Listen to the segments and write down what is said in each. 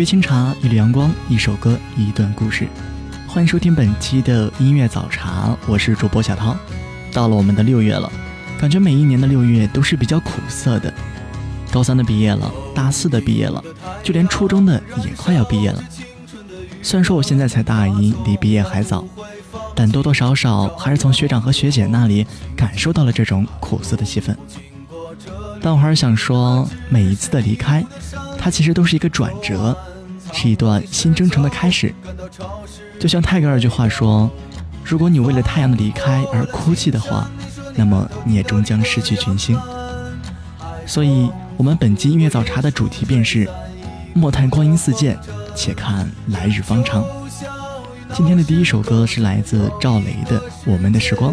一杯清茶，一缕阳光，一首歌，一段故事。欢迎收听本期的音乐早茶，我是主播小涛。到了我们的六月了，感觉每一年的六月都是比较苦涩的。高三的毕业了，大四的毕业了，就连初中的也快要毕业了。虽然说我现在才大一，离毕业还早，但多多少少还是从学长和学姐那里感受到了这种苦涩的气氛。但我还是想说，每一次的离开。它其实都是一个转折，是一段新征程的开始。就像泰戈尔一句话说：“如果你为了太阳的离开而哭泣的话，那么你也终将失去群星。”所以，我们本期音乐早茶的主题便是“莫叹光阴似箭，且看来日方长”。今天的第一首歌是来自赵雷的《我们的时光》，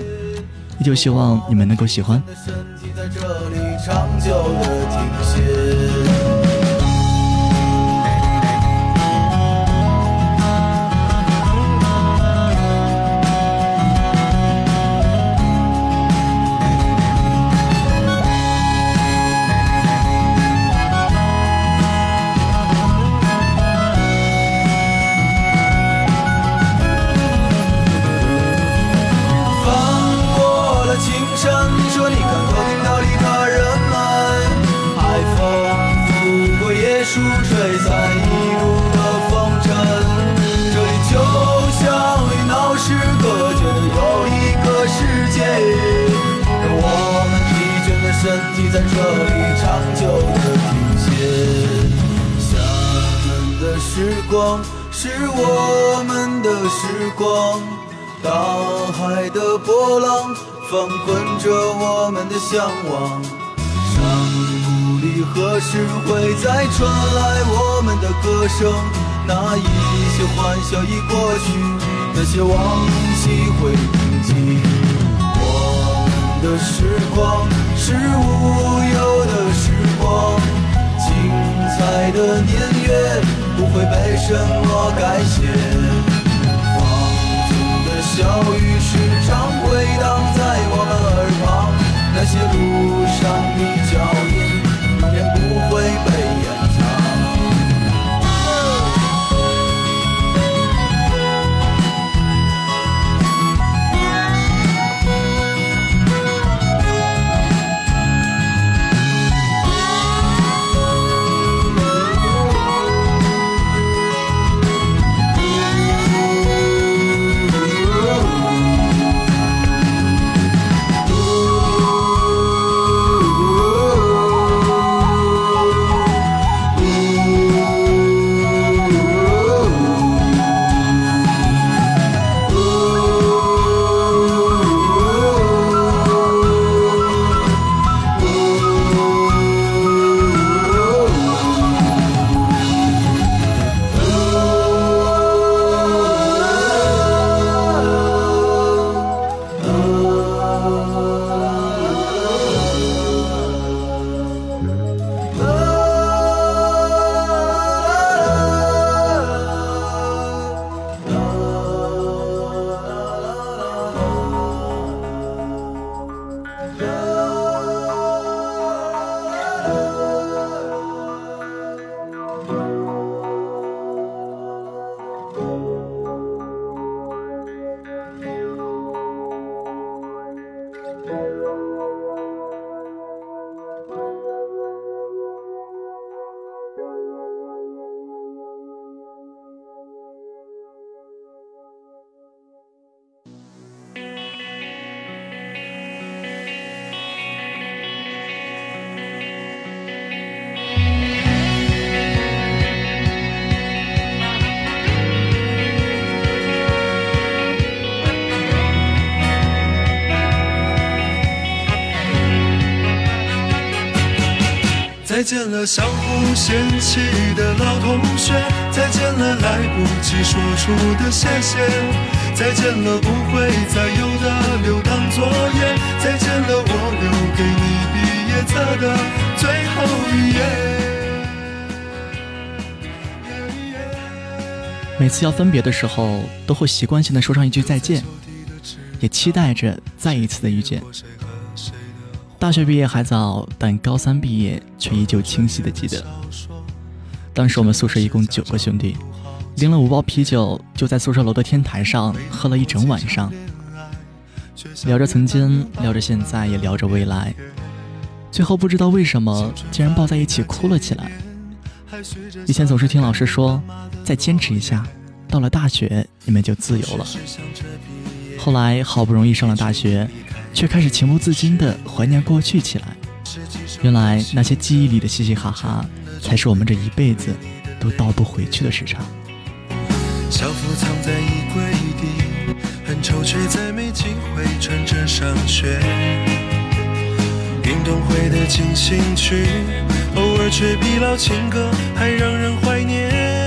依旧希望你们能够喜欢。在一路的风尘。这里就像与闹市隔绝的又一个世界。让我们疲倦的身体在这里长久地停歇厦门的时光是我们的时光大海的波浪翻滚着我们的向往。何时会再传来我们的歌声？那一些欢笑已过去，那些往昔会铭记。我们的时光。是无忧的时光，精彩的年月不会被什么改写。放纵的小雨时常回荡在我们耳旁，那些路上的再见了相互嫌弃的老同学，再见了来不及说出的谢谢，再见了不会再有的留堂作业，再见了我留给你毕业册的最后一页。每次要分别的时候，都会习惯性的说上一句再见，也期待着再一次的遇见。大学毕业还早，但高三毕业却依旧清晰的记得。当时我们宿舍一共九个兄弟，拎了五包啤酒，就在宿舍楼的天台上喝了一整晚上，聊着曾经，聊着现在，也聊着未来。最后不知道为什么，竟然抱在一起哭了起来。以前总是听老师说，再坚持一下，到了大学你们就自由了。后来好不容易上了大学。却开始情不自禁地怀念过去起来。原来那些记忆里的嘻嘻哈哈，才是我们这一辈子都倒不回去的时差。校服藏在衣柜底，很丑却再没机会穿着上学。运动会的进行曲，偶尔却比老情歌还让人怀念。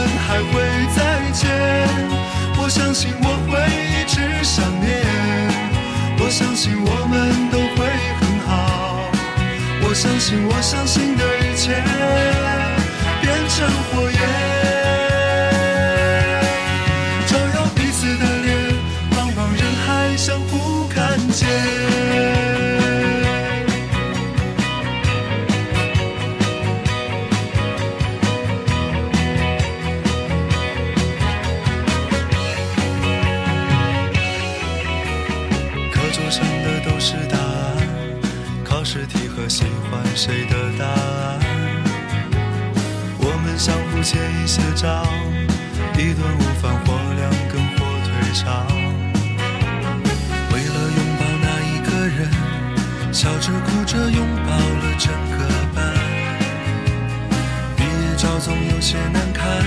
总有些难看，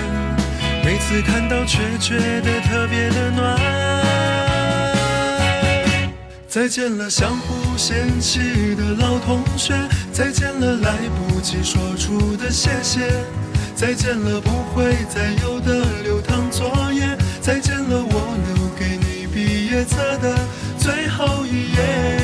每次看到却觉得特别的暖。再见了，相互。嫌弃的老同学，再见了，来不及说出的谢谢，再见了，不会再有的流淌作业，再见了，我留给你毕业册的最后一页。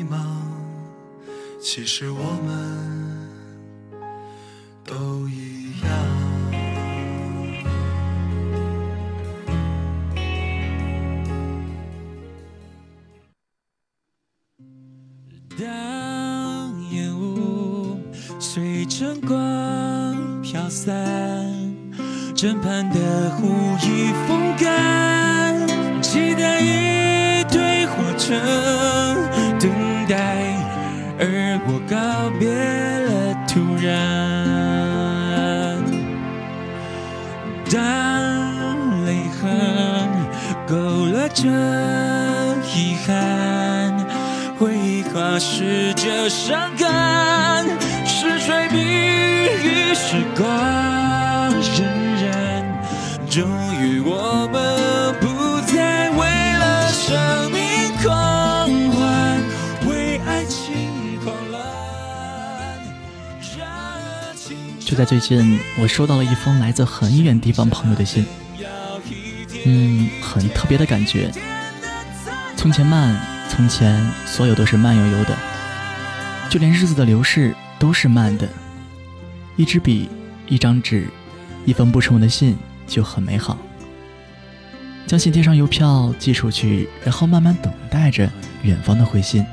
其实我们都一样。当烟雾随晨光飘散枕畔的湖已风干，期待一堆火车着遗憾，回忆跨时着伤感，是催逼与时光荏苒。终于我们不再为了生命狂欢，为爱情狂乱。就在最近，我收到了一封来自很远地方朋友的信，嗯，很特别的感觉。从前慢，从前所有都是慢悠悠的，就连日子的流逝都是慢的。一支笔，一张纸，一封不成文的信就很美好。将信贴上邮票寄出去，然后慢慢等待着远方的回信。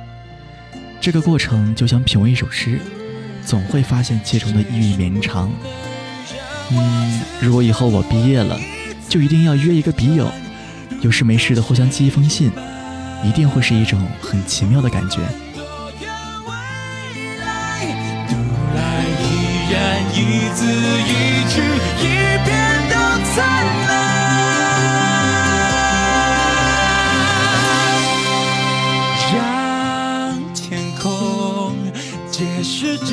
这个过程就像品味一首诗，总会发现其中的意蕴绵长。嗯，如果以后我毕业了，就一定要约一个笔友，有事没事的互相寄一封信，一定会是一种很奇妙的感觉。一字一句，一遍都灿烂，让天空解释着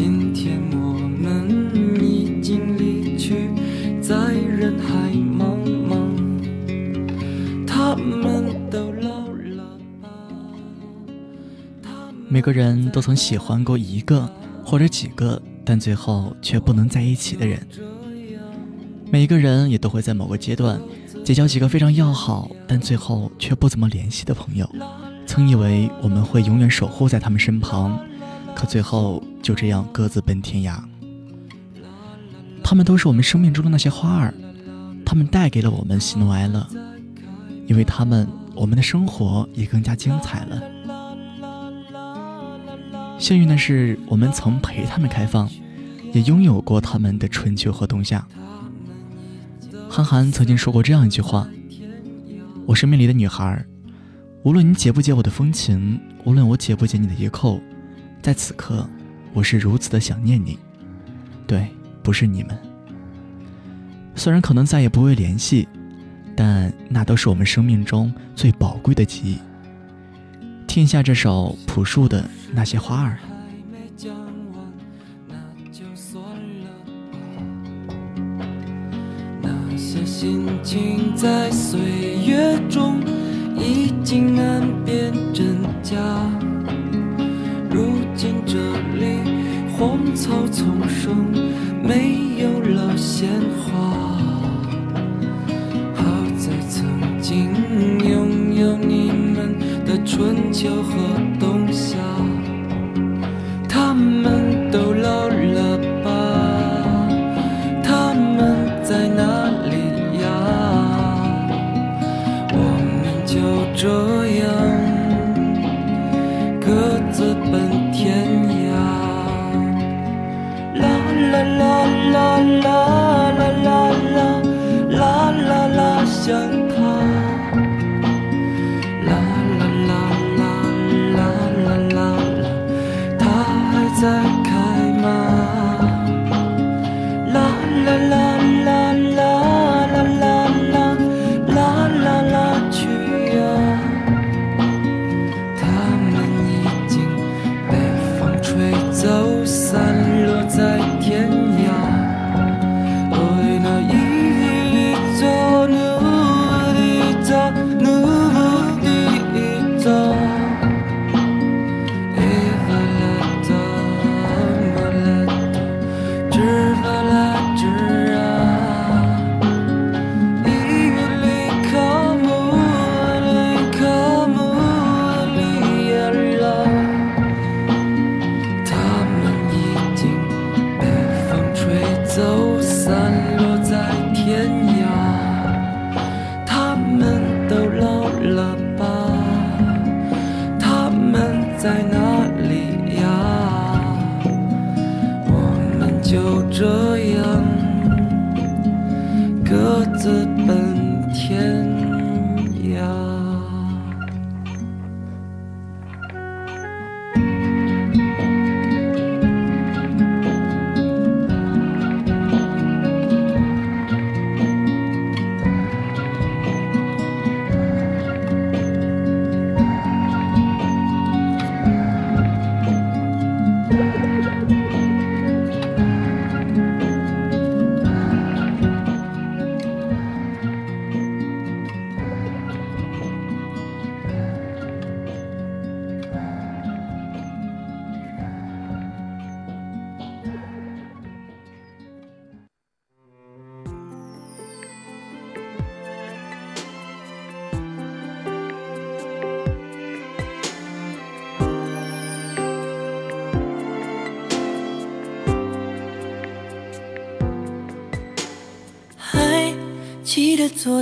今天我们已经离去，在人海茫茫，他们都老了吧？每个人都曾喜欢过一个或者几个，但最后却不能在一起的人。每一个人也都会在某个阶段结交几个非常要好，但最后却不怎么联系的朋友。曾以为我们会永远守护在他们身旁，可最后就这样各自奔天涯。他们都是我们生命中的那些花儿，他们带给了我们喜怒哀乐，因为他们，我们的生活也更加精彩了。幸运的是，我们曾陪他们开放，也拥有过他们的春秋和冬夏。韩寒曾经说过这样一句话：“我生命里的女孩，无论你解不解我的风情，无论我解不解你的衣扣，在此刻，我是如此的想念你。对，不是你们。虽然可能再也不会联系，但那都是我们生命中最宝贵的记忆。听一下这首朴树的《那些花儿》。那些心情在岁月中已经难辨真假。草丛生，没有了鲜花。好在曾经拥有你们的春秋和冬夏。他们都老了吧？他们在哪里呀？我们就这样 정정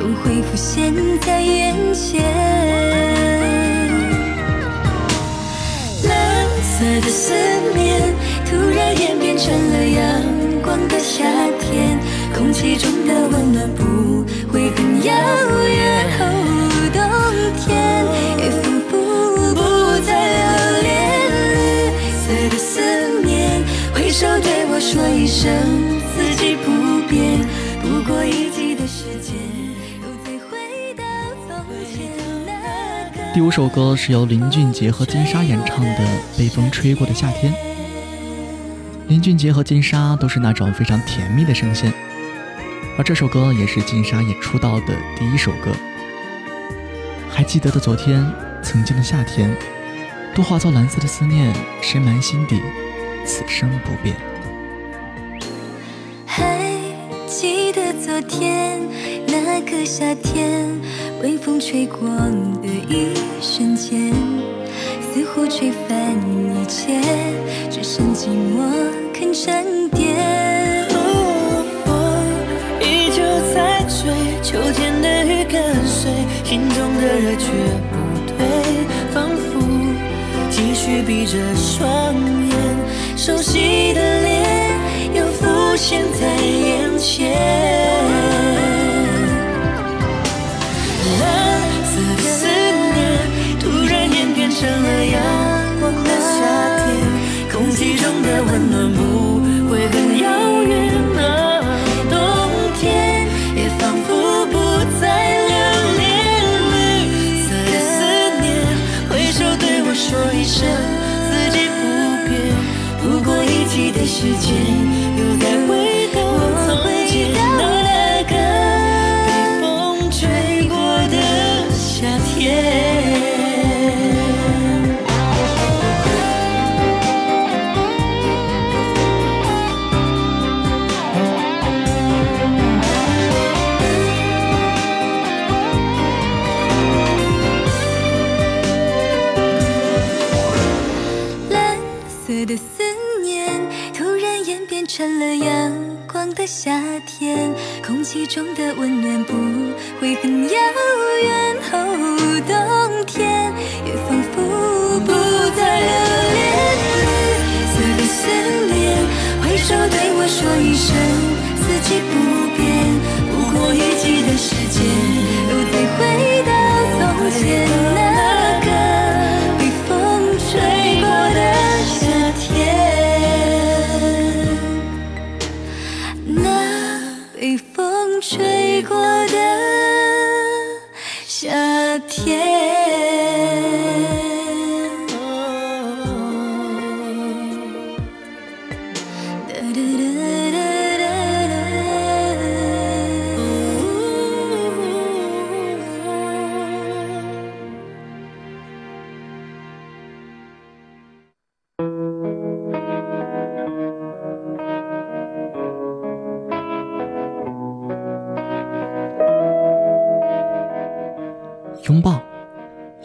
又会浮现在眼前。蓝色的思念突然演变成了阳光的夏天，空气中的温暖不会很遥远。冬天也仿佛不再留恋。绿色的思念，挥手对我说一声，第五首歌是由林俊杰和金莎演唱的《被风吹过的夏天》。林俊杰和金莎都是那种非常甜蜜的声线，而这首歌也是金莎也出道的第一首歌。还记得的昨天，曾经的夏天，都化作蓝色的思念，深埋心底，此生不变。还记得昨天夏天。微风吹过的一瞬间，似乎吹翻一切，只剩寂寞肯沉淀。风依旧在追，秋天的雨跟随，心中的热却不退，仿佛继续闭着双眼，熟悉的脸又浮现在眼前。成了阳光的夏天，空气中的温暖不会很遥远。冬天也仿佛不再留恋。绿色的思念，挥手对我说一声，四季不变，不过一季的时间，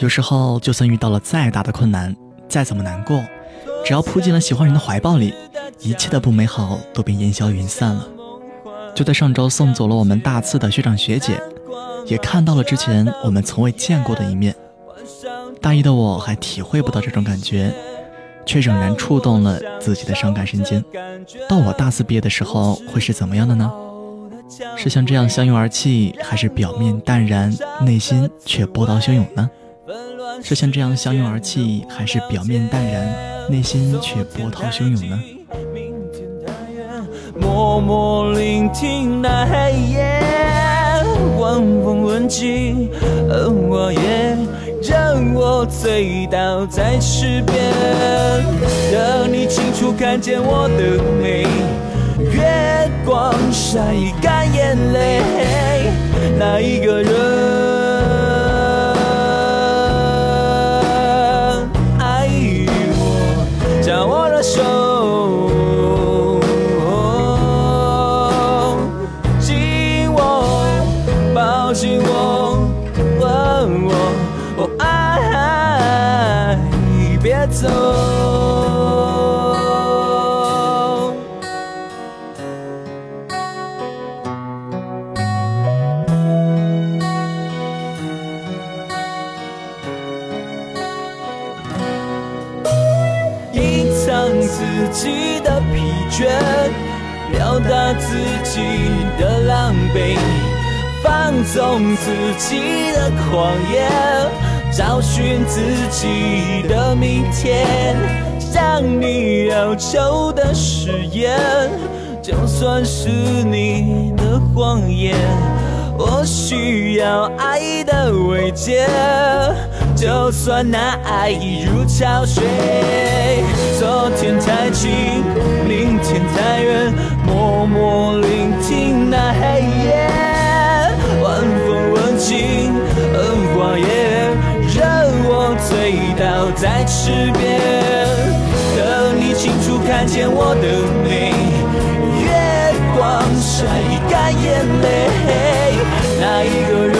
有时候，就算遇到了再大的困难，再怎么难过，只要扑进了喜欢人的怀抱里，一切的不美好都便烟消云散了。就在上周，送走了我们大四的学长学姐，也看到了之前我们从未见过的一面。大一的我还体会不到这种感觉，却仍然触动了自己的伤感神经。到我大四毕业的时候，会是怎么样的呢？是像这样相拥而泣，还是表面淡然，内心却波涛汹涌呢？是像这样相拥而泣，还是表面淡然，内心却波涛汹涌呢？默默聆听那黑夜，晚风吻尽，而我也让我醉倒在池边，让你清楚看见我的美，月光晒干眼泪，那一个人。的慰藉，就算那爱已如潮水。昨天太近，明天太远，默默聆听那黑夜。晚风吻尽荷花叶，任我醉倒在池边。等你清楚看见我的美，月光晒干眼泪，那一个人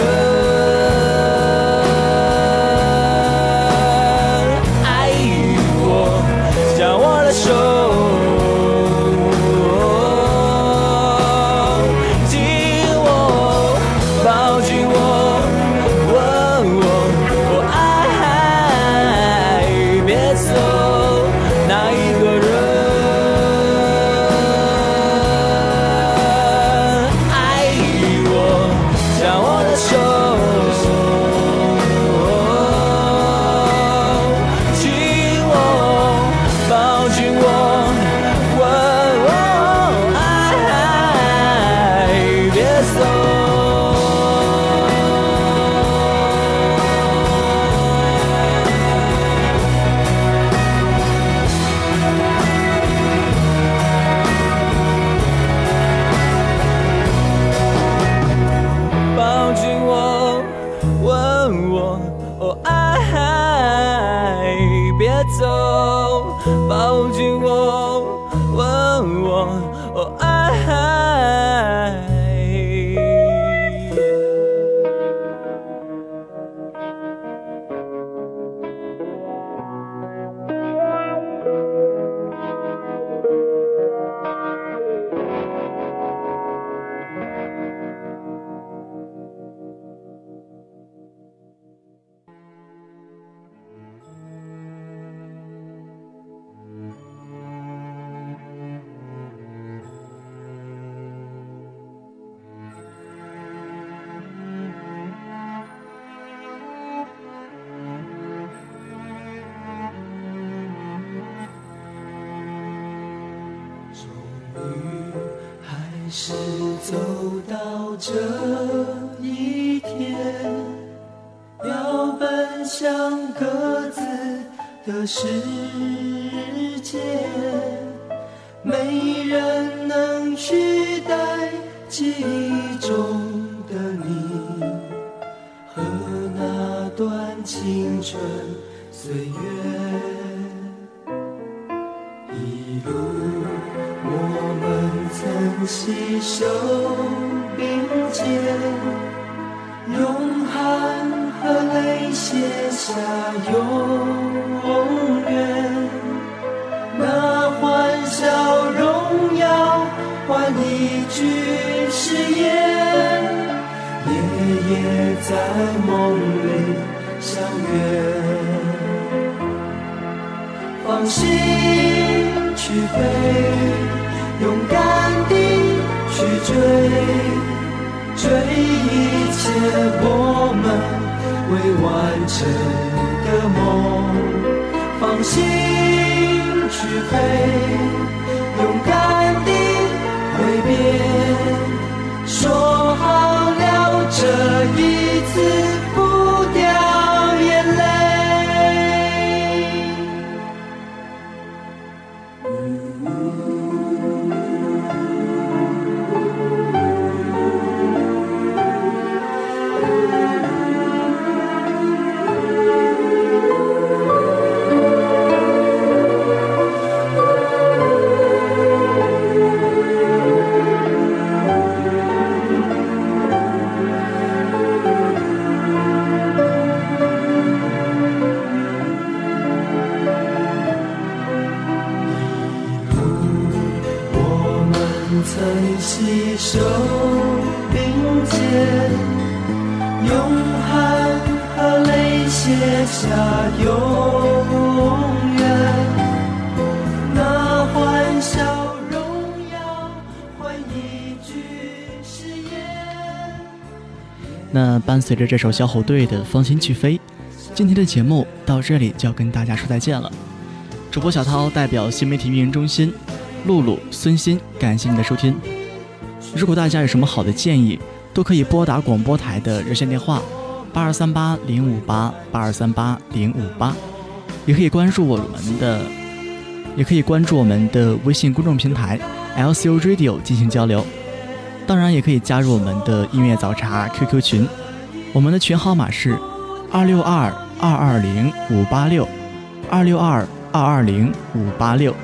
这一天，要奔向各自的世界，没人能取代记忆中的你和那段青春岁月。一路我们曾携手并肩，用汗和泪写下永远。那欢笑荣耀换一句誓言，夜夜在梦里相约。放心去飞，勇敢地去追，追一切我们未完成的梦。放心去飞，勇敢地挥别，说好了这一那伴随着这首小虎队的《放心去飞》，今天的节目到这里就要跟大家说再见了。主播小涛代表新媒体运营中心，露露、孙鑫，感谢您的收听。如果大家有什么好的建议，都可以拨打广播台的热线电话八二三八零五八八二三八零五八，也可以关注我们的，也可以关注我们的微信公众平台 LCU Radio 进行交流。当然，也可以加入我们的音乐早茶 QQ 群，我们的群号码是二六二二二零五八六二六二二二零五八六。